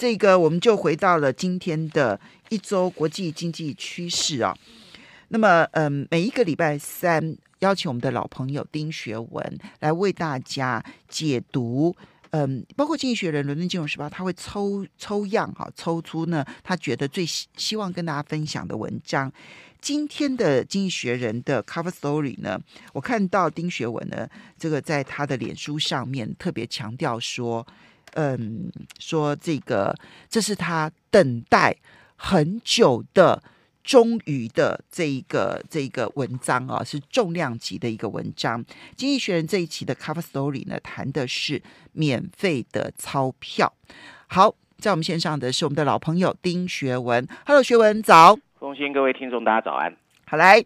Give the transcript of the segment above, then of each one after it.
这个我们就回到了今天的一周国际经济趋势啊。那么，嗯，每一个礼拜三邀请我们的老朋友丁学文来为大家解读，嗯，包括《经济学人》《伦敦金融时报》，他会抽抽样哈，抽出呢他觉得最希望跟大家分享的文章。今天的《经济学人》的 cover story 呢，我看到丁学文呢，这个在他的脸书上面特别强调说。嗯，说这个这是他等待很久的，终于的这一个这一个文章啊，是重量级的一个文章。经济学人这一期的 cover story 呢，谈的是免费的钞票。好，在我们线上的是我们的老朋友丁学文。Hello，学文早。恭喜各位听众，大家早安。好来，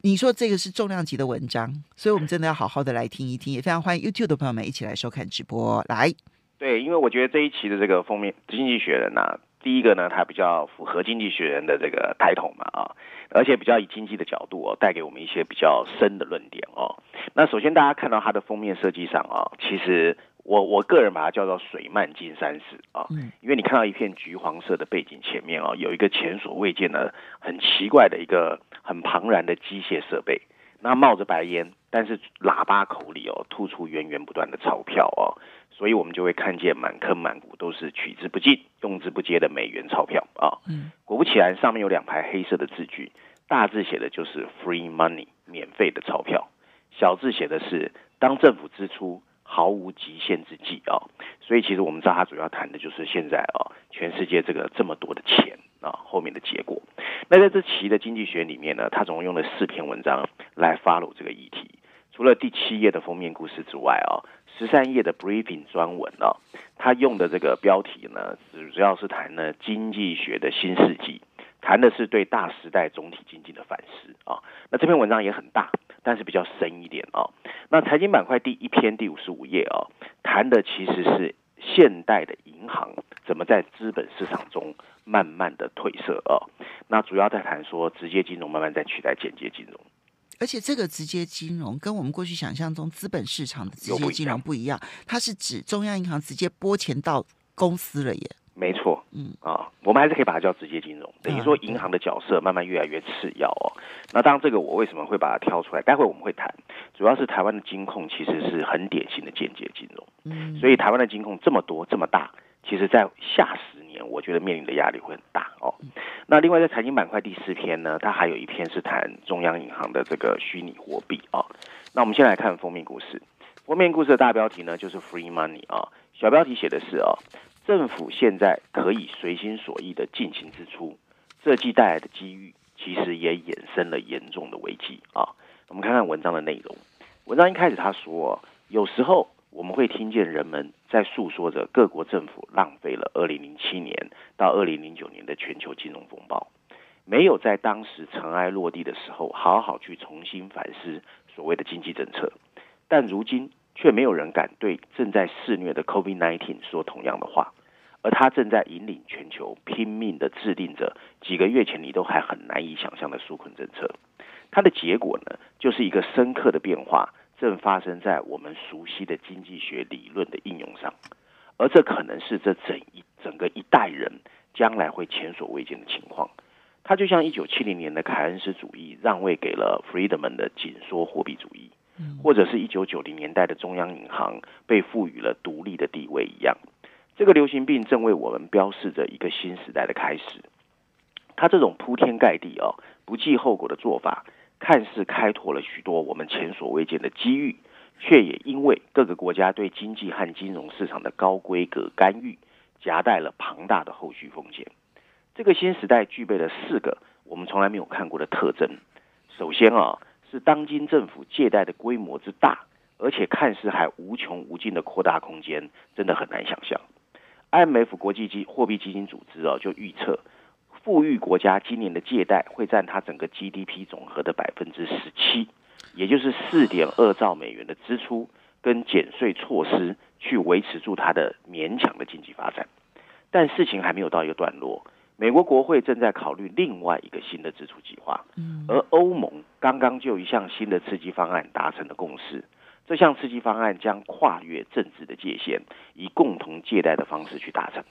你说这个是重量级的文章，所以我们真的要好好的来听一听。也非常欢迎 YouTube 的朋友们一起来收看直播。来。对，因为我觉得这一期的这个封面《经济学人》呐，第一个呢，它比较符合《经济学人》的这个抬头嘛啊，而且比较以经济的角度哦，带给我们一些比较深的论点哦。那首先大家看到它的封面设计上啊，其实我我个人把它叫做水漫金山寺啊，因为你看到一片橘黄色的背景前面哦，有一个前所未见的很奇怪的一个很庞然的机械设备，那冒着白烟，但是喇叭口里哦吐出源源不断的钞票哦。所以我们就会看见满坑满谷都是取之不尽、用之不竭的美元钞票啊！嗯，果不其然，上面有两排黑色的字句，大字写的就是 “free money”，免费的钞票；小字写的是“当政府支出毫无极限之际”啊！所以其实我们知道，它主要谈的就是现在啊，全世界这个这么多的钱啊，后面的结果。那在这期的经济学里面呢，它总共用了四篇文章来 follow 这个议题。除了第七页的封面故事之外啊。十三页的 briefing 专文啊，他用的这个标题呢，主要是谈呢经济学的新世纪，谈的是对大时代总体经济的反思啊。那这篇文章也很大，但是比较深一点啊。那财经板块第一篇第五十五页啊，谈的其实是现代的银行怎么在资本市场中慢慢的褪色啊。那主要在谈说直接金融慢慢在取代间接金融。而且这个直接金融跟我们过去想象中资本市场的直接金融不一样，它是指中央银行直接拨钱到公司了耶。没错，嗯啊，我们还是可以把它叫直接金融，等于说银行的角色慢慢越来越次要哦。那当然，这个我为什么会把它挑出来？待会我们会谈，主要是台湾的金控其实是很典型的间接金融，嗯，所以台湾的金控这么多这么大，其实在下十年，我觉得面临的压力会很大哦。那另外在财经板块第四篇呢，它还有一篇是谈中央银行的这个虚拟货币啊。那我们先来看封面故事。封面故事的大标题呢就是 Free Money 啊，小标题写的是啊，政府现在可以随心所欲的进行支出，这既带来的机遇，其实也衍生了严重的危机啊。我们看看文章的内容。文章一开始他说，有时候。我们会听见人们在诉说着各国政府浪费了2007年到2009年的全球金融风暴，没有在当时尘埃落地的时候好好去重新反思所谓的经济政策，但如今却没有人敢对正在肆虐的 COVID-19 说同样的话，而他正在引领全球拼命的制定着几个月前你都还很难以想象的纾困政策，它的结果呢，就是一个深刻的变化。正发生在我们熟悉的经济学理论的应用上，而这可能是这整一整个一代人将来会前所未见的情况。它就像一九七零年的凯恩斯主义让位给了 Friedman 的紧缩货币主义，或者是一九九零年代的中央银行被赋予了独立的地位一样。这个流行病正为我们标示着一个新时代的开始。它这种铺天盖地哦不计后果的做法。看似开拓了许多我们前所未见的机遇，却也因为各个国家对经济和金融市场的高规格干预，夹带了庞大的后续风险。这个新时代具备了四个我们从来没有看过的特征。首先啊，是当今政府借贷的规模之大，而且看似还无穷无尽的扩大空间，真的很难想象。IMF 国际基货币基金组织啊，就预测。富裕国家今年的借贷会占它整个 GDP 总和的百分之十七，也就是四点二兆美元的支出跟减税措施去维持住它的勉强的经济发展。但事情还没有到一个段落，美国国会正在考虑另外一个新的支出计划，而欧盟刚刚就一项新的刺激方案达成了共识。这项刺激方案将跨越政治的界限，以共同借贷的方式去达成。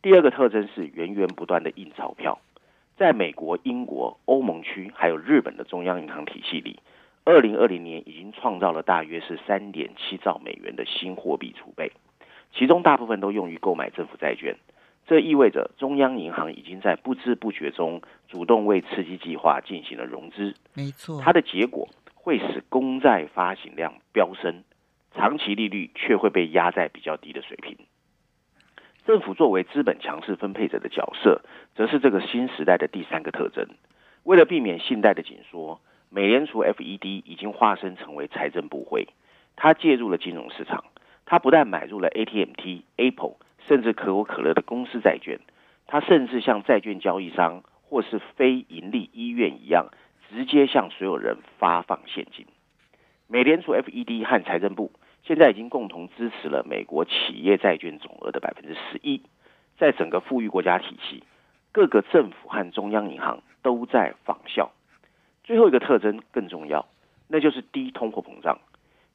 第二个特征是源源不断的印钞票。在美国、英国、欧盟区还有日本的中央银行体系里，二零二零年已经创造了大约是三点七兆美元的新货币储备，其中大部分都用于购买政府债券。这意味着中央银行已经在不知不觉中主动为刺激计划进行了融资。没错，它的结果会使公债发行量飙升，长期利率却会被压在比较低的水平。政府作为资本强势分配者的角色，则是这个新时代的第三个特征。为了避免信贷的紧缩，美联储 FED 已经化身成为财政部会，它介入了金融市场。它不但买入了 A T M T、Apple。甚至可口可乐的公司债券，它甚至像债券交易商或是非盈利医院一样，直接向所有人发放现金。美联储 FED 和财政部现在已经共同支持了美国企业债券总额的百分之十一。在整个富裕国家体系，各个政府和中央银行都在仿效。最后一个特征更重要，那就是低通货膨胀。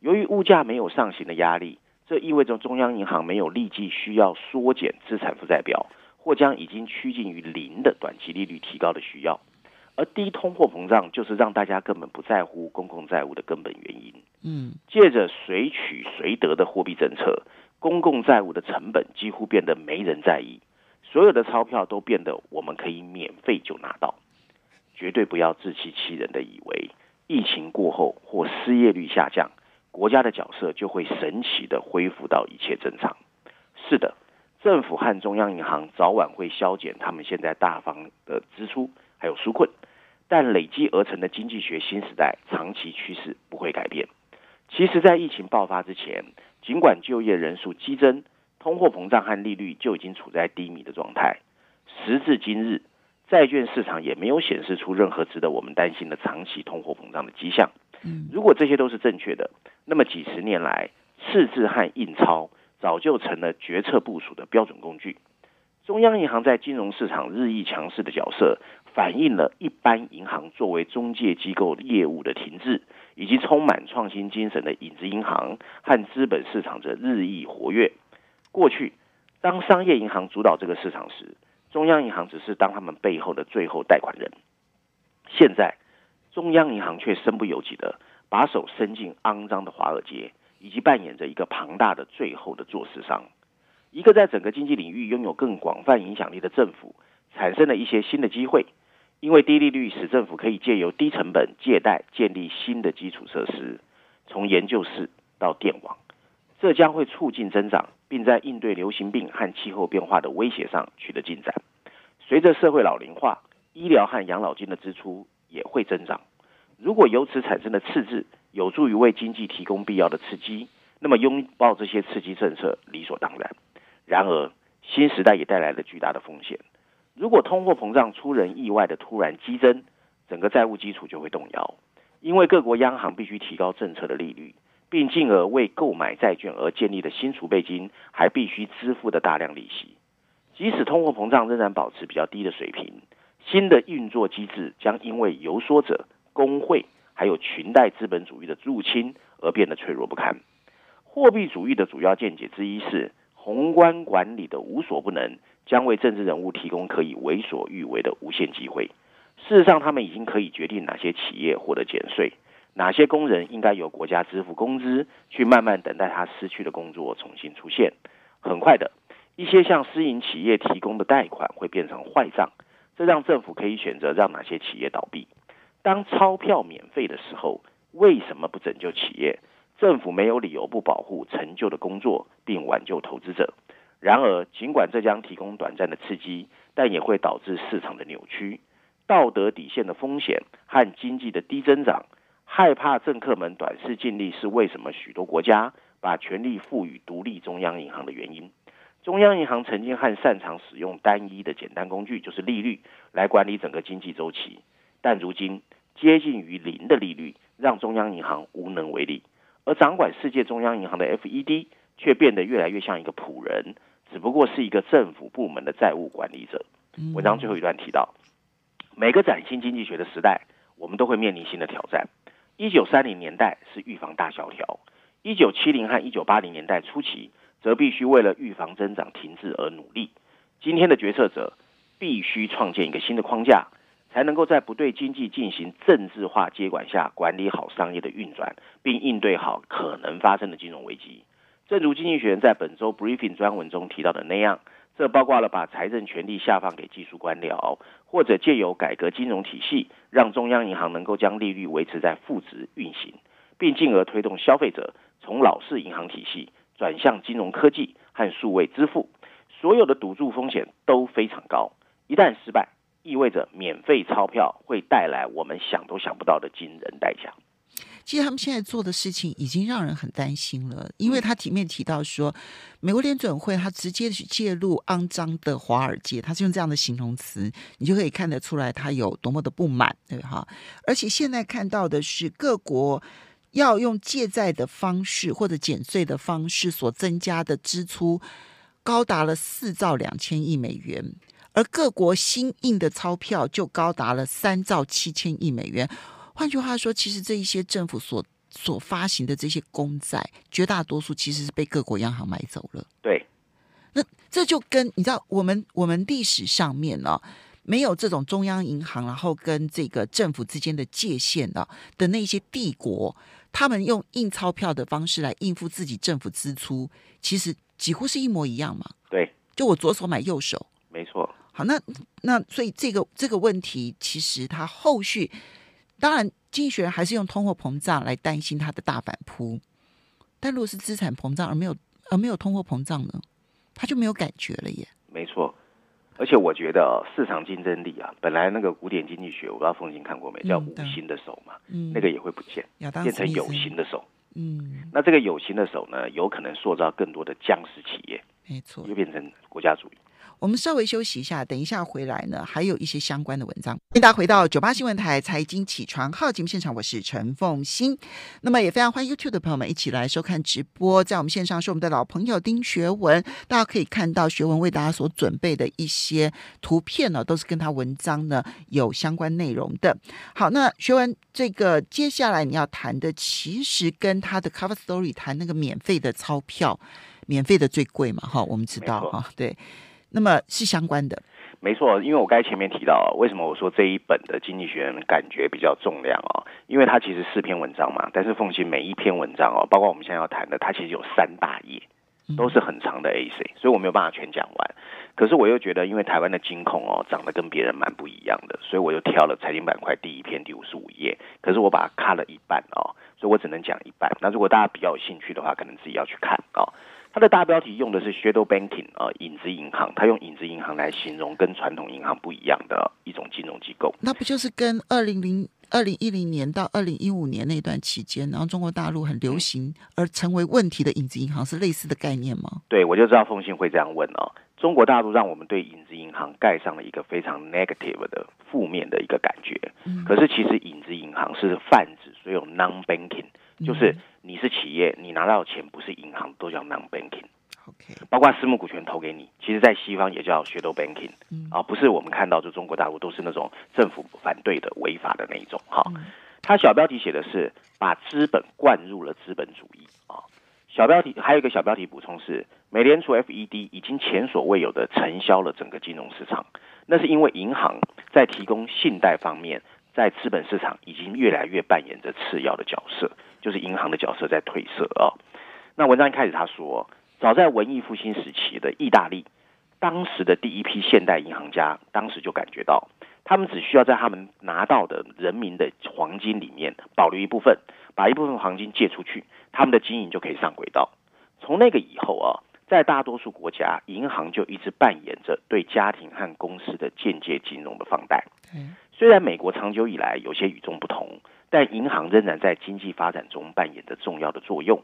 由于物价没有上行的压力。这意味着中央银行没有立即需要缩减资产负债表，或将已经趋近于零的短期利率提高的需要，而低通货膨胀就是让大家根本不在乎公共债务的根本原因。嗯，借着随取随得的货币政策，公共债务的成本几乎变得没人在意，所有的钞票都变得我们可以免费就拿到。绝对不要自欺欺人的以为疫情过后或失业率下降。国家的角色就会神奇的恢复到一切正常。是的，政府和中央银行早晚会削减他们现在大方的支出，还有纾困，但累积而成的经济学新时代长期趋势不会改变。其实，在疫情爆发之前，尽管就业人数激增，通货膨胀和利率就已经处在低迷的状态。时至今日，债券市场也没有显示出任何值得我们担心的长期通货膨胀的迹象。如果这些都是正确的，那么几十年来，赤字和印钞早就成了决策部署的标准工具。中央银行在金融市场日益强势的角色，反映了一般银行作为中介机构业务的停滞，以及充满创新精神的影子银行和资本市场的日益活跃。过去，当商业银行主导这个市场时，中央银行只是当他们背后的最后贷款人。现在。中央银行却身不由己的把手伸进肮脏的华尔街，以及扮演着一个庞大的最后的做市商。一个在整个经济领域拥有更广泛影响力的政府，产生了一些新的机会。因为低利率使政府可以借由低成本借贷建立新的基础设施，从研究室到电网，这将会促进增长，并在应对流行病和气候变化的威胁上取得进展。随着社会老龄化，医疗和养老金的支出。也会增长。如果由此产生的赤字有助于为经济提供必要的刺激，那么拥抱这些刺激政策理所当然。然而，新时代也带来了巨大的风险。如果通货膨胀出人意外的突然激增，整个债务基础就会动摇，因为各国央行必须提高政策的利率，并进而为购买债券而建立的新储备金还必须支付的大量利息。即使通货膨胀仍然保持比较低的水平。新的运作机制将因为游说者、工会还有裙带资本主义的入侵而变得脆弱不堪。货币主义的主要见解之一是，宏观管理的无所不能将为政治人物提供可以为所欲为的无限机会。事实上，他们已经可以决定哪些企业获得减税，哪些工人应该由国家支付工资，去慢慢等待他失去的工作重新出现。很快的，一些向私营企业提供的贷款会变成坏账。这让政府可以选择让哪些企业倒闭。当钞票免费的时候，为什么不拯救企业？政府没有理由不保护成就的工作，并挽救投资者。然而，尽管这将提供短暂的刺激，但也会导致市场的扭曲、道德底线的风险和经济的低增长。害怕政客们短视尽力，是为什么许多国家把权力赋予独立中央银行的原因。中央银行曾经和擅长使用单一的简单工具，就是利率，来管理整个经济周期。但如今接近于零的利率，让中央银行无能为力。而掌管世界中央银行的 FED 却变得越来越像一个仆人，只不过是一个政府部门的债务管理者。文章最后一段提到，每个崭新经济学的时代，我们都会面临新的挑战。一九三零年代是预防大萧条，一九七零和一九八零年代初期。则必须为了预防增长停滞而努力。今天的决策者必须创建一个新的框架，才能够在不对经济进行政治化接管下，管理好商业的运转，并应对好可能发生的金融危机。正如经济学人在本周 briefing 专文中提到的那样，这包括了把财政权力下放给技术官僚，或者借由改革金融体系，让中央银行能够将利率维持在负值运行，并进而推动消费者从老式银行体系转向金融科技和数位支付。所有的赌注风险都非常高，一旦失败，意味着免费钞票会带来我们想都想不到的惊人代价。其实他们现在做的事情已经让人很担心了，因为他里面提到说，美国联准会他直接去介入肮脏的华尔街，他是用这样的形容词，你就可以看得出来他有多么的不满，对哈？而且现在看到的是各国要用借债的方式或者减税的方式所增加的支出高达了四兆两千亿美元，而各国新印的钞票就高达了三兆七千亿美元。换句话说，其实这一些政府所所发行的这些公债，绝大多数其实是被各国央行买走了。对，那这就跟你知道，我们我们历史上面呢，没有这种中央银行，然后跟这个政府之间的界限的的那些帝国，他们用印钞票的方式来应付自己政府支出，其实几乎是一模一样嘛。对，就我左手买右手，没错。好，那那所以这个这个问题，其实它后续。当然，经济学人还是用通货膨胀来担心它的大反扑。但如果是资产膨胀而没有而没有通货膨胀呢，他就没有感觉了耶。没错，而且我觉得市场竞争力啊，本来那个古典经济学，我不知道凤琴看过没，叫无形的手嘛，那个也会不见，变成有形的手。嗯，那这个有形的手呢，有可能塑造更多的僵尸企业，没错，又变成国家主义。我们稍微休息一下，等一下回来呢，还有一些相关的文章。欢迎大家回到九八新闻台财经起床号节目现场，我是陈凤欣。那么也非常欢迎 YouTube 的朋友们一起来收看直播。在我们线上是我们的老朋友丁学文，大家可以看到学文为大家所准备的一些图片呢，都是跟他文章呢有相关内容的。好，那学文这个接下来你要谈的，其实跟他的 Cover Story 谈那个免费的钞票，免费的最贵嘛？哈，我们知道哈，对。那么是相关的，没错，因为我刚才前面提到，为什么我说这一本的经济学人感觉比较重量哦？因为它其实四篇文章嘛，但是凤琴每一篇文章哦，包括我们现在要谈的，它其实有三大页，都是很长的 AC，所以我没有办法全讲完。可是我又觉得，因为台湾的金控哦，长得跟别人蛮不一样的，所以我又挑了财经板块第一篇第五十五页，可是我把它卡了一半哦，所以我只能讲一半。那如果大家比较有兴趣的话，可能自己要去看哦。它的大标题用的是 shadow banking 啊，影子银行。它用影子银行来形容跟传统银行不一样的一种金融机构。那不就是跟二零零二零一零年到二零一五年那段期间，然后中国大陆很流行而成为问题的影子银行是类似的概念吗？对，我就知道凤信会这样问哦。中国大陆让我们对影子银行盖上了一个非常 negative 的负面的一个感觉。嗯。可是其实影子银行是泛指所有 non banking，就是。你是企业，你拿到钱不是银行，都叫 non banking，OK，包括私募股权投给你，其实在西方也叫 shadow banking，啊，不是我们看到就中国大陆都是那种政府反对的违法的那一种，哈，它小标题写的是把资本灌入了资本主义啊，小标题还有一个小标题补充是美联储 FED 已经前所未有的承销了整个金融市场，那是因为银行在提供信贷方面。在资本市场已经越来越扮演着次要的角色，就是银行的角色在褪色啊。那文章一开始他说，早在文艺复兴时期的意大利，当时的第一批现代银行家，当时就感觉到，他们只需要在他们拿到的人民的黄金里面保留一部分，把一部分黄金借出去，他们的经营就可以上轨道。从那个以后啊，在大多数国家，银行就一直扮演着对家庭和公司的间接金融的放贷。虽然美国长久以来有些与众不同，但银行仍然在经济发展中扮演着重要的作用。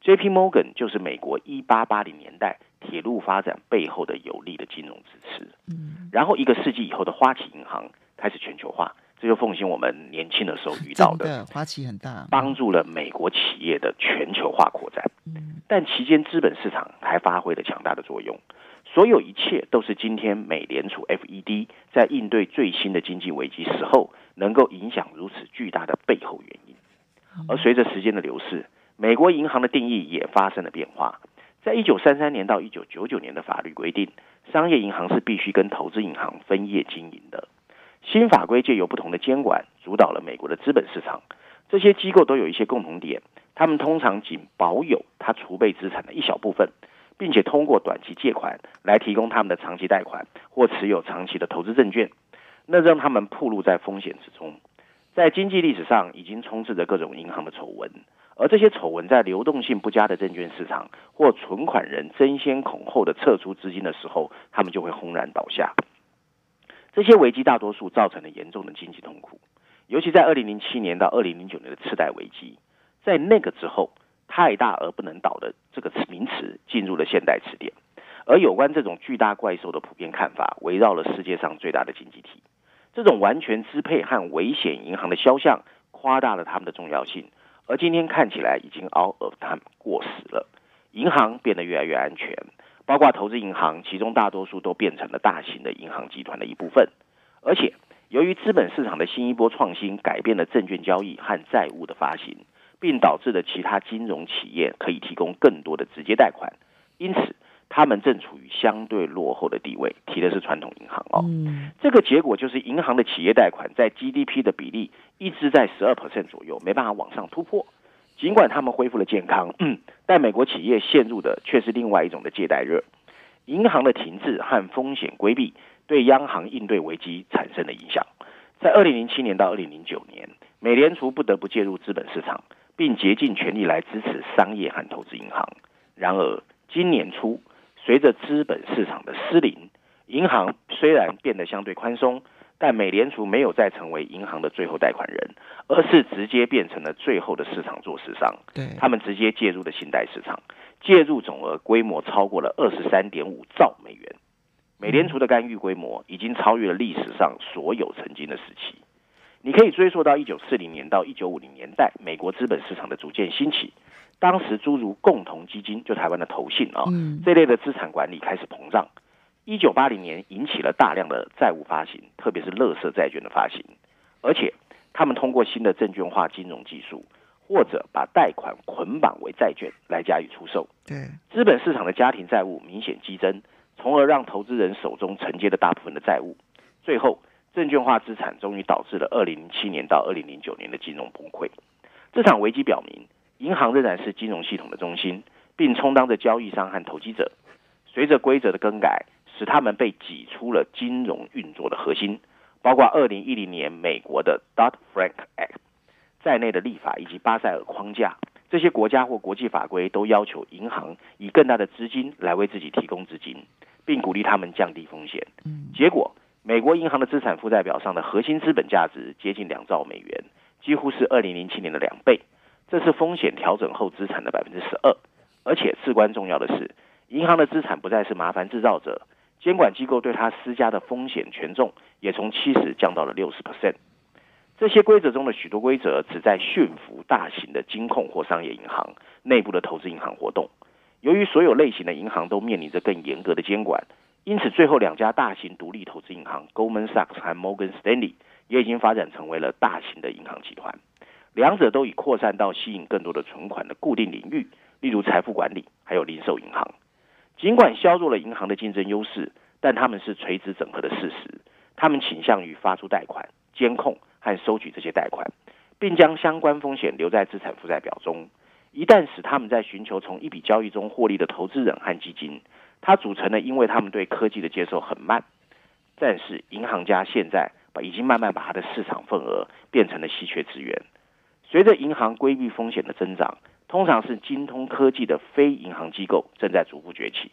J.P. Morgan 就是美国一八八零年代铁路发展背后的有力的金融支持。嗯，然后一个世纪以后的花旗银行开始全球化，这就奉行我们年轻的时候遇到的花旗很大，帮助了美国企业的全球化扩展。嗯，但期间资本市场还发挥了强大的作用。所有一切都是今天美联储 FED 在应对最新的经济危机时候，能够影响如此巨大的背后原因。而随着时间的流逝，美国银行的定义也发生了变化。在一九三三年到一九九九年的法律规定，商业银行是必须跟投资银行分业经营的。新法规借由不同的监管，主导了美国的资本市场。这些机构都有一些共同点，他们通常仅保有他储备资产的一小部分，并且通过短期借款来提供他们的长期贷款或持有长期的投资证券，那让他们暴露在风险之中。在经济历史上，已经充斥着各种银行的丑闻。而这些丑闻在流动性不佳的证券市场或存款人争先恐后的撤出资金的时候，他们就会轰然倒下。这些危机大多数造成了严重的经济痛苦，尤其在二零零七年到二零零九年的次贷危机，在那个之后，太大而不能倒的这个名词进入了现代词典。而有关这种巨大怪兽的普遍看法，围绕了世界上最大的经济体。这种完全支配和危险银行的肖像，夸大了他们的重要性。而今天看起来已经 out of time 过时了，银行变得越来越安全，包括投资银行，其中大多数都变成了大型的银行集团的一部分。而且，由于资本市场的新一波创新，改变了证券交易和债务的发行，并导致了其他金融企业可以提供更多的直接贷款，因此。他们正处于相对落后的地位，提的是传统银行哦。这个结果就是银行的企业贷款在 GDP 的比例一直在十二 percent 左右，没办法往上突破。尽管他们恢复了健康，但美国企业陷入的却是另外一种的借贷热。银行的停滞和风险规避对央行应对危机产生了影响。在二零零七年到二零零九年，美联储不得不介入资本市场，并竭尽全力来支持商业和投资银行。然而今年初。随着资本市场的失灵，银行虽然变得相对宽松，但美联储没有再成为银行的最后贷款人，而是直接变成了最后的市场做市商。对，他们直接介入了信贷市场，介入总额规模超过了二十三点五兆美元。美联储的干预规模已经超越了历史上所有曾经的时期。你可以追溯到一九四零年到一九五零年代，美国资本市场的逐渐兴起。当时诸如共同基金，就台湾的投信啊，这类的资产管理开始膨胀。一九八零年引起了大量的债务发行，特别是乐色债券的发行，而且他们通过新的证券化金融技术，或者把贷款捆绑为债券来加以出售。对，资本市场的家庭债务明显激增，从而让投资人手中承接的大部分的债务，最后证券化资产终于导致了二零零七年到二零零九年的金融崩溃。这场危机表明。银行仍然是金融系统的中心，并充当着交易商和投机者。随着规则的更改，使他们被挤出了金融运作的核心，包括二零一零年美国的 Dodd-Frank Act 在内的立法以及巴塞尔框架。这些国家或国际法规都要求银行以更大的资金来为自己提供资金，并鼓励他们降低风险。结果，美国银行的资产负债表上的核心资本价值接近两兆美元，几乎是二零零七年的两倍。这是风险调整后资产的百分之十二，而且至关重要的是，银行的资产不再是麻烦制造者，监管机构对他施加的风险权重也从七十降到了六十 percent。这些规则中的许多规则旨在驯服大型的金控或商业银行内部的投资银行活动。由于所有类型的银行都面临着更严格的监管，因此最后两家大型独立投资银行 Goldman Sachs 和 Morgan Stanley 也已经发展成为了大型的银行集团。两者都已扩散到吸引更多的存款的固定领域，例如财富管理，还有零售银行。尽管削弱了银行的竞争优势，但他们是垂直整合的事实。他们倾向于发出贷款、监控和收取这些贷款，并将相关风险留在资产负债表中。一旦使他们在寻求从一笔交易中获利的投资人和基金，它组成了因为他们对科技的接受很慢。但是银行家现在把已经慢慢把它的市场份额变成了稀缺资源。随着银行规避风险的增长，通常是精通科技的非银行机构正在逐步崛起。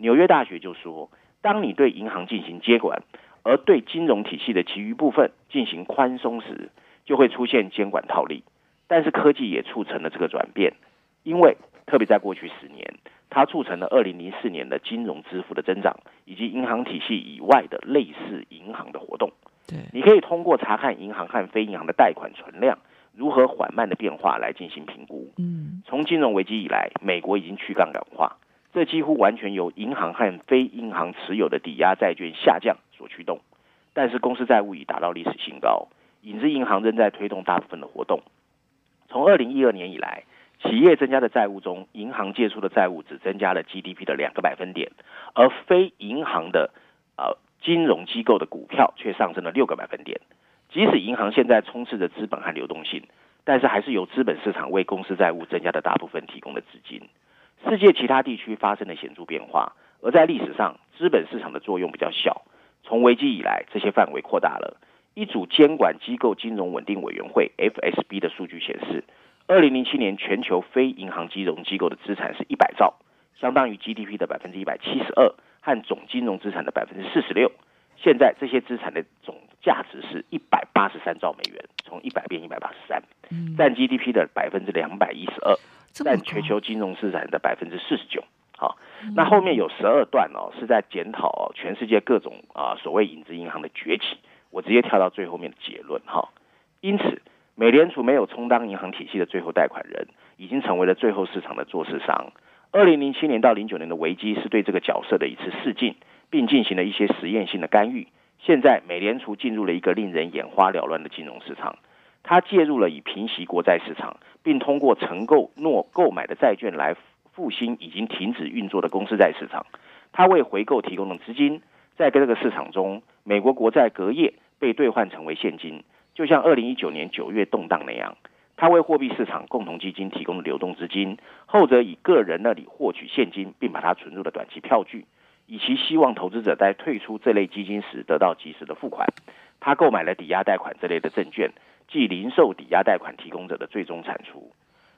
纽约大学就说，当你对银行进行接管，而对金融体系的其余部分进行宽松时，就会出现监管套利。但是科技也促成了这个转变，因为特别在过去十年，它促成了二零零四年的金融支付的增长，以及银行体系以外的类似银行的活动。对，你可以通过查看银行和非银行的贷款存量。如何缓慢的变化来进行评估？嗯，从金融危机以来，美国已经去杠杆化，这几乎完全由银行和非银行持有的抵押债券下降所驱动。但是公司债务已达到历史新高，影子银行仍在推动大部分的活动。从二零一二年以来，企业增加的债务中，银行借出的债务只增加了 GDP 的两个百分点，而非银行的呃金融机构的股票却上升了六个百分点。即使银行现在充斥着资本和流动性，但是还是由资本市场为公司债务增加的大部分提供的资金。世界其他地区发生了显著变化，而在历史上，资本市场的作用比较小。从危机以来，这些范围扩大了。一组监管机构金融稳定委员会 （FSB） 的数据显示，二零零七年全球非银行金融机构的资产是一百兆，相当于 GDP 的百分之一百七十二和总金融资产的百分之四十六。现在这些资产的总价值是一百八十三兆美元，从一百变一百八十三，占 GDP 的百分之两百一十二，占全球金融市场的百分之四十九。好，那后面有十二段哦，是在检讨全世界各种啊所谓影子银行的崛起。我直接跳到最后面的结论哈。因此，美联储没有充当银行体系的最后贷款人，已经成为了最后市场的做市商。二零零七年到零九年的危机是对这个角色的一次试镜。并进行了一些实验性的干预。现在，美联储进入了一个令人眼花缭乱的金融市场。它介入了以平息国债市场，并通过承购诺购买的债券来复兴已经停止运作的公司债市场。它为回购提供了资金，在这个市场中，美国国债隔夜被兑换成为现金，就像二零一九年九月动荡那样。它为货币市场共同基金提供了流动资金，后者以个人那里获取现金，并把它存入了短期票据。以其希望投资者在退出这类基金时得到及时的付款，他购买了抵押贷款这类的证券，即零售抵押贷款提供者的最终产出。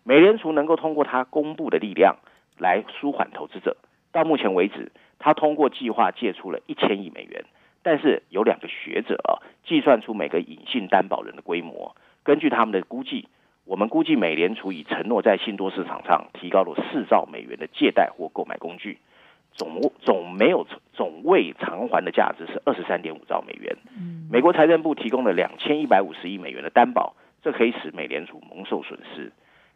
美联储能够通过他公布的力量来舒缓投资者。到目前为止，他通过计划借出了一千亿美元，但是有两个学者啊计算出每个隐性担保人的规模。根据他们的估计，我们估计美联储已承诺在信托市场上提高了四兆美元的借贷或购买工具。总总没有总未偿还的价值是二十三点五兆美元。美国财政部提供了两千一百五十亿美元的担保，这可以使美联储蒙受损失。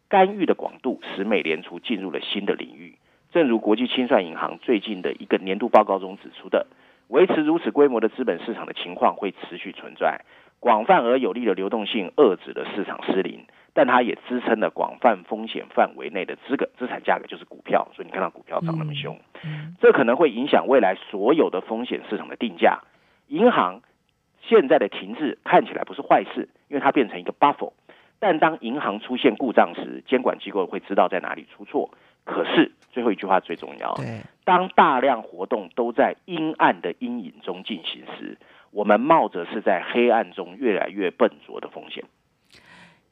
干预的广度使美联储进入了新的领域。正如国际清算银行最近的一个年度报告中指出的，维持如此规模的资本市场的情况会持续存在。广泛而有力的流动性遏制了市场失灵。但它也支撑了广泛风险范围内的资格资产价格，就是股票。所以你看到股票涨那么凶，这可能会影响未来所有的风险市场的定价。银行现在的停滞看起来不是坏事，因为它变成一个 buffer。但当银行出现故障时，监管机构会知道在哪里出错。可是最后一句话最重要：当大量活动都在阴暗的阴影中进行时，我们冒着是在黑暗中越来越笨拙的风险。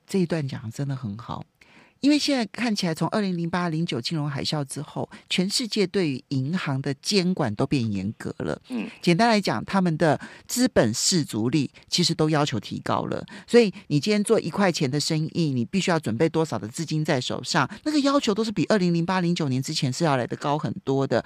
这一段讲的真的很好，因为现在看起来，从二零零八、零九金融海啸之后，全世界对于银行的监管都变严格了。嗯，简单来讲，他们的资本市足率其实都要求提高了。所以，你今天做一块钱的生意，你必须要准备多少的资金在手上？那个要求都是比二零零八、零九年之前是要来的高很多的。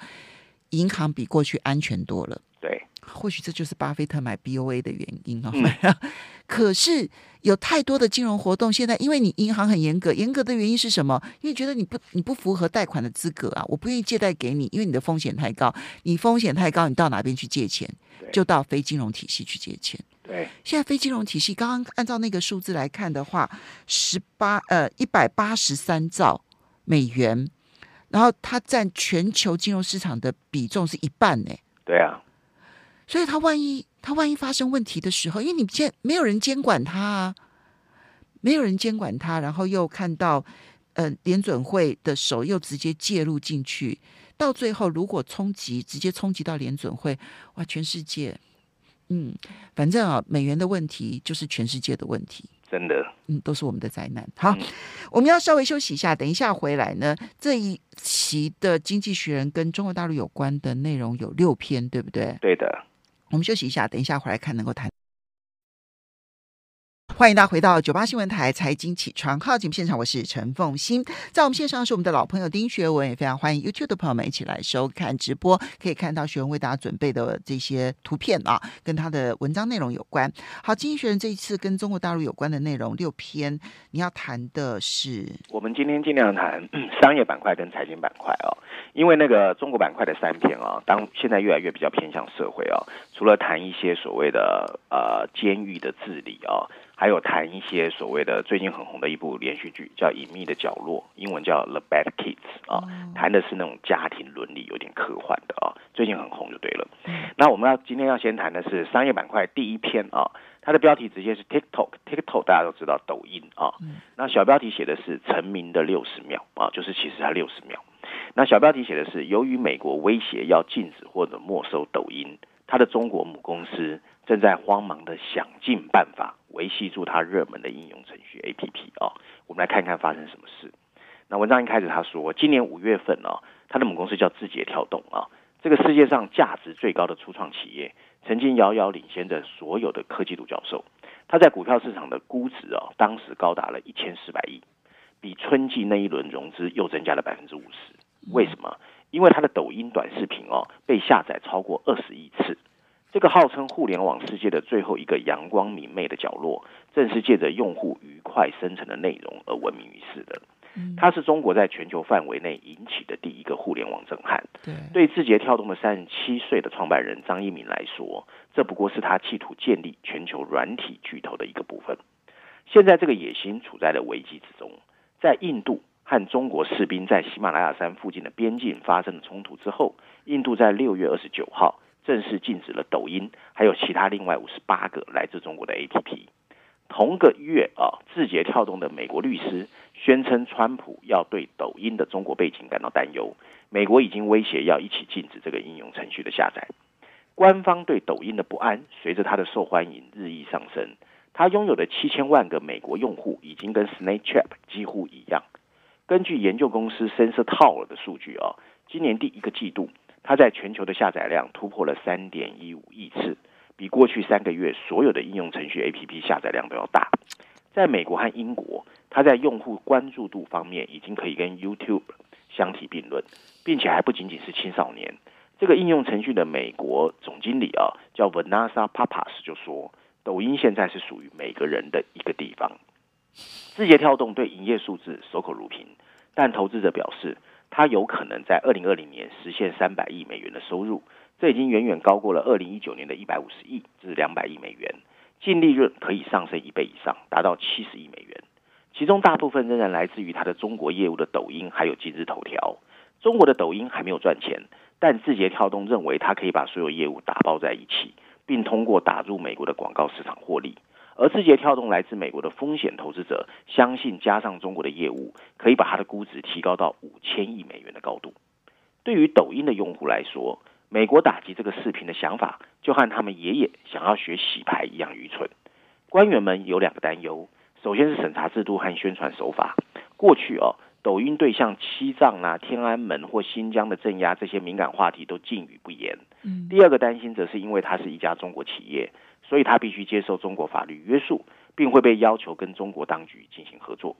银行比过去安全多了。对。或许这就是巴菲特买 BOA 的原因哦。可是有太多的金融活动，现在因为你银行很严格，严格的原因是什么？因为觉得你不你不符合贷款的资格啊，我不愿意借贷给你，因为你的风险太高。你风险太高，你到哪边去借钱？就到非金融体系去借钱。对，现在非金融体系刚刚按照那个数字来看的话，十八呃一百八十三兆美元，然后它占全球金融市场的比重是一半呢。对啊。所以，他万一他万一发生问题的时候，因为你监没有人监管他啊，没有人监管他，然后又看到呃联准会的手又直接介入进去，到最后如果冲击直接冲击到联准会，哇，全世界，嗯，反正啊，美元的问题就是全世界的问题，真的，嗯，都是我们的灾难。好，我们要稍微休息一下，等一下回来呢，这一期的《经济学人》跟中国大陆有关的内容有六篇，对不对？对的。我们休息一下，等一下回来看能够谈。欢迎大家回到九八新闻台财经起床号节目现场，我是陈凤欣。在我们线上是我们的老朋友丁学文，也非常欢迎 YouTube 的朋友们一起来收看直播，可以看到学文为大家准备的这些图片啊，跟他的文章内容有关。好，经济学人这一次跟中国大陆有关的内容六篇，你要谈的是？我们今天尽量谈商业板块跟财经板块哦，因为那个中国板块的三篇啊，当现在越来越比较偏向社会啊，除了谈一些所谓的呃监狱的治理啊。还有谈一些所谓的最近很红的一部连续剧，叫《隐秘的角落》，英文叫《The Bad Kids》啊，谈的是那种家庭伦理，有点科幻的啊，最近很红就对了。那我们要今天要先谈的是商业板块第一篇啊，它的标题直接是 TikTok，TikTok 大家都知道抖音啊，那小标题写的是成名的六十秒啊，就是其实它六十秒。那小标题写的是由于美国威胁要禁止或者没收抖音，它的中国母公司正在慌忙的想尽办法。维系住它热门的应用程序 A P P 啊，我们来看看发生什么事。那文章一开始他说，今年五月份啊，他的母公司叫字节跳动啊，这个世界上价值最高的初创企业，曾经遥遥领先着所有的科技独角兽。它在股票市场的估值啊，当时高达了一千四百亿，比春季那一轮融资又增加了百分之五十。为什么？因为它的抖音短视频哦，被下载超过二十亿次。这个号称互联网世界的最后一个阳光明媚的角落，正是借着用户愉快生成的内容而闻名于世的。它是中国在全球范围内引起的第一个互联网震撼。对，对字节跳动的三十七岁的创办人张一鸣来说，这不过是他企图建立全球软体巨头的一个部分。现在这个野心处在了危机之中，在印度和中国士兵在喜马拉雅山附近的边境发生了冲突之后，印度在六月二十九号。正式禁止了抖音，还有其他另外五十八个来自中国的 APP。同个月啊，字节跳动的美国律师宣称，川普要对抖音的中国背景感到担忧，美国已经威胁要一起禁止这个应用程序的下载。官方对抖音的不安随着它的受欢迎日益上升，它拥有的七千万个美国用户已经跟 Snapchat 几乎一样。根据研究公司 Sensor Tower 的数据啊，今年第一个季度。它在全球的下载量突破了三点一五亿次，比过去三个月所有的应用程序 APP 下载量都要大。在美国和英国，它在用户关注度方面已经可以跟 YouTube 相提并论，并且还不仅仅是青少年。这个应用程序的美国总经理啊，叫 Vanessa Papas 就说，抖音现在是属于每个人的一个地方。字节跳动对营业数字守口如瓶，但投资者表示。它有可能在二零二零年实现三百亿美元的收入，这已经远远高过了二零一九年的一百五十亿，至两百亿美元，净利润可以上升一倍以上，达到七十亿美元。其中大部分仍然来自于它的中国业务的抖音，还有今日头条。中国的抖音还没有赚钱，但字节跳动认为它可以把所有业务打包在一起，并通过打入美国的广告市场获利。而字节跳动来自美国的风险投资者相信，加上中国的业务，可以把它的估值提高到五千亿美元的高度。对于抖音的用户来说，美国打击这个视频的想法，就和他们爷爷想要学洗牌一样愚蠢。官员们有两个担忧：首先是审查制度和宣传手法。过去哦，抖音对像西藏啊、天安门或新疆的镇压这些敏感话题都禁语不言。嗯。第二个担心则是因为它是一家中国企业。所以，他必须接受中国法律约束，并会被要求跟中国当局进行合作。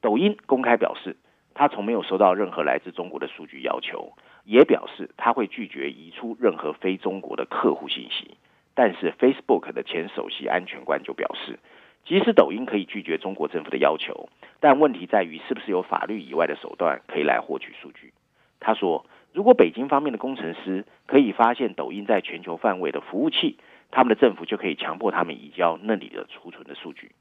抖音公开表示，他从没有收到任何来自中国的数据要求，也表示他会拒绝移出任何非中国的客户信息。但是，Facebook 的前首席安全官就表示，即使抖音可以拒绝中国政府的要求，但问题在于是不是有法律以外的手段可以来获取数据。他说，如果北京方面的工程师可以发现抖音在全球范围的服务器，他们的政府就可以强迫他们移交那里的储存的数据。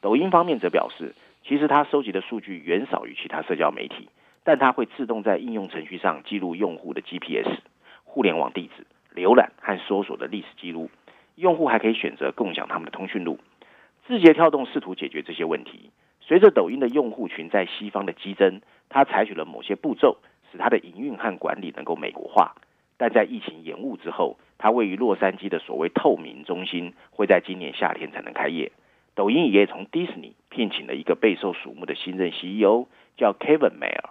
抖音方面则表示，其实它收集的数据远少于其他社交媒体，但它会自动在应用程序上记录用户的 GPS、互联网地址、浏览和搜索的历史记录。用户还可以选择共享他们的通讯录。字节跳动试图解决这些问题。随着抖音的用户群在西方的激增，它采取了某些步骤，使它的营运和管理能够美国化。但在疫情延误之后，它位于洛杉矶的所谓透明中心会在今年夏天才能开业。抖音也从迪士尼聘请了一个备受瞩目的新任 CEO，叫 Kevin Mayer。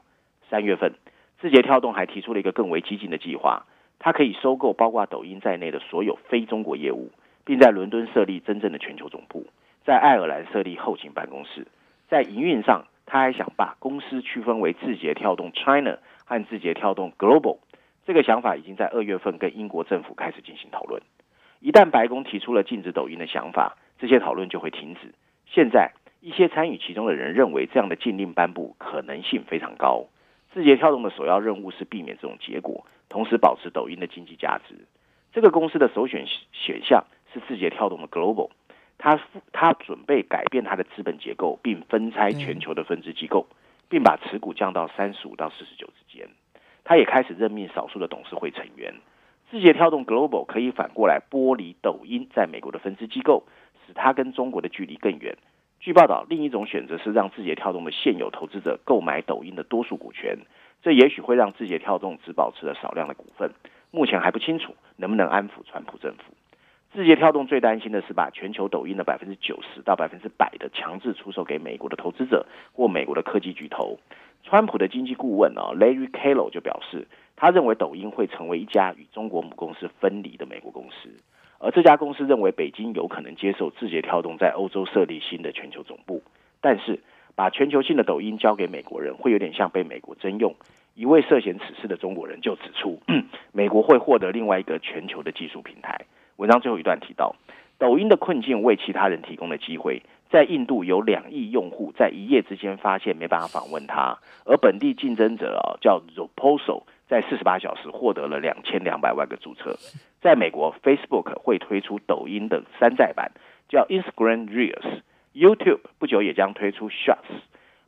三月份，字节跳动还提出了一个更为激进的计划，它可以收购包括抖音在内的所有非中国业务，并在伦敦设立真正的全球总部，在爱尔兰设立后勤办公室。在营运上，他还想把公司区分为字节跳动 China 和字节跳动 Global。这个想法已经在二月份跟英国政府开始进行讨论。一旦白宫提出了禁止抖音的想法，这些讨论就会停止。现在一些参与其中的人认为，这样的禁令颁布可能性非常高。字节跳动的首要任务是避免这种结果，同时保持抖音的经济价值。这个公司的首选选项是字节跳动的 Global。他他准备改变他的资本结构，并分拆全球的分支机构，并把持股降到三十五到四十九之间。他也开始任命少数的董事会成员。字节跳动 Global 可以反过来剥离抖音在美国的分支机构，使它跟中国的距离更远。据报道，另一种选择是让字节跳动的现有投资者购买抖音的多数股权，这也许会让字节跳动只保持了少量的股份。目前还不清楚能不能安抚川普政府。字节跳动最担心的是把全球抖音的百分之九十到百分之百的强制出售给美国的投资者或美国的科技巨头。川普的经济顾问啊，Larry k a l o 就表示。他认为抖音会成为一家与中国母公司分离的美国公司，而这家公司认为北京有可能接受字节跳动在欧洲设立新的全球总部。但是，把全球性的抖音交给美国人，会有点像被美国征用。一位涉嫌此事的中国人就指出，美国会获得另外一个全球的技术平台。文章最后一段提到，抖音的困境为其他人提供了机会。在印度有两亿用户在一夜之间发现没办法访问它，而本地竞争者啊叫 Zoposo。在四十八小时获得了两千两百万个注册。在美国，Facebook 会推出抖音的山寨版，叫 Instagram Reels。YouTube 不久也将推出 Shots。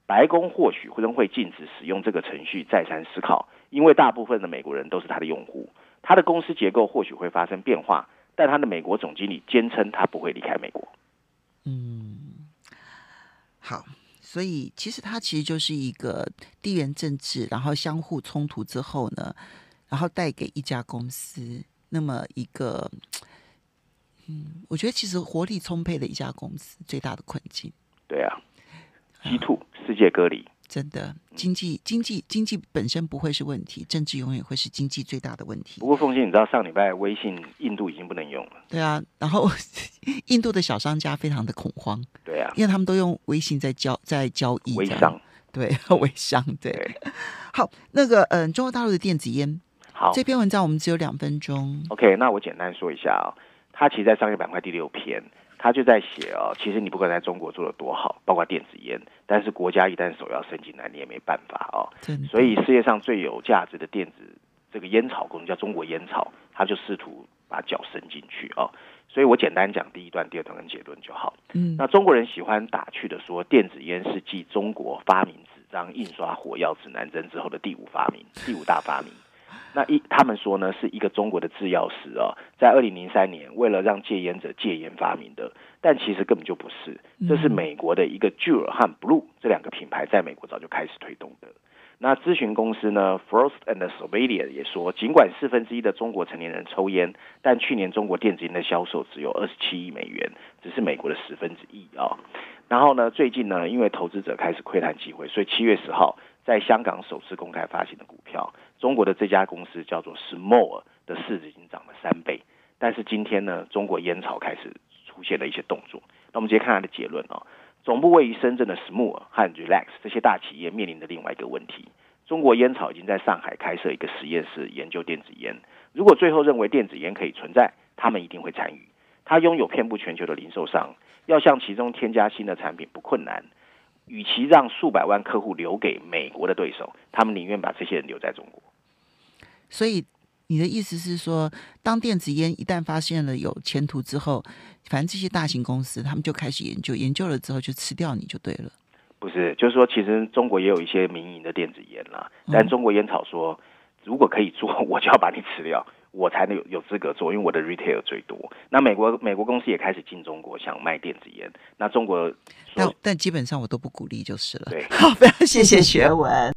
白宫或许仍会禁止使用这个程序。再三思考，因为大部分的美国人都是他的用户。他的公司结构或许会发生变化，但他的美国总经理坚称他不会离开美国。嗯，好。所以，其实它其实就是一个地缘政治，然后相互冲突之后呢，然后带给一家公司那么一个，嗯，我觉得其实活力充沛的一家公司最大的困境。对啊，稀土世界隔离。真的，经济经济经济本身不会是问题，政治永远会是经济最大的问题。不过，凤姐，你知道上礼拜微信印度已经不能用了。对啊，然后 印度的小商家非常的恐慌。对啊，因为他们都用微信在交在交易。微商。对，微商。对。好，那个嗯，中国大陆的电子烟。好，这篇文章我们只有两分钟。OK，那我简单说一下啊，它其实，在商业板块第六篇。他就在写哦，其实你不管在中国做的多好，包括电子烟，但是国家一旦手要伸进来，你也没办法哦。所以世界上最有价值的电子这个烟草公司叫中国烟草，他就试图把脚伸进去哦。所以我简单讲第一段、第二段跟结论就好。嗯，那中国人喜欢打趣的说，电子烟是继中国发明纸张、印刷、火药、指南针之后的第五发明，第五大发明。那一他们说呢，是一个中国的制药师哦，在二零零三年为了让戒烟者戒烟发明的，但其实根本就不是，这是美国的一个 Juul 和 Blue 这两个品牌在美国早就开始推动的。那咨询公司呢，Frost and Sullivan 也说，尽管四分之一的中国成年人抽烟，但去年中国电子烟的销售只有二十七亿美元，只是美国的十分之一啊。然后呢，最近呢，因为投资者开始窥探机会，所以七月十号在香港首次公开发行的股票。中国的这家公司叫做 Small 的市值已经涨了三倍，但是今天呢，中国烟草开始出现了一些动作。那我们直接看它的结论啊，总部位于深圳的 Small 和 Relax 这些大企业面临的另外一个问题：中国烟草已经在上海开设一个实验室研究电子烟。如果最后认为电子烟可以存在，他们一定会参与。它拥有遍布全球的零售商，要向其中添加新的产品不困难。与其让数百万客户留给美国的对手，他们宁愿把这些人留在中国。所以你的意思是说，当电子烟一旦发现了有前途之后，反正这些大型公司他们就开始研究，研究了之后就吃掉你就对了。不是，就是说，其实中国也有一些民营的电子烟啦，但中国烟草说，如果可以做，我就要把你吃掉，我才能有有资格做，因为我的 retail 最多。那美国美国公司也开始进中国，想卖电子烟。那中国，但但基本上我都不鼓励就是了。对，好，非常谢谢学文。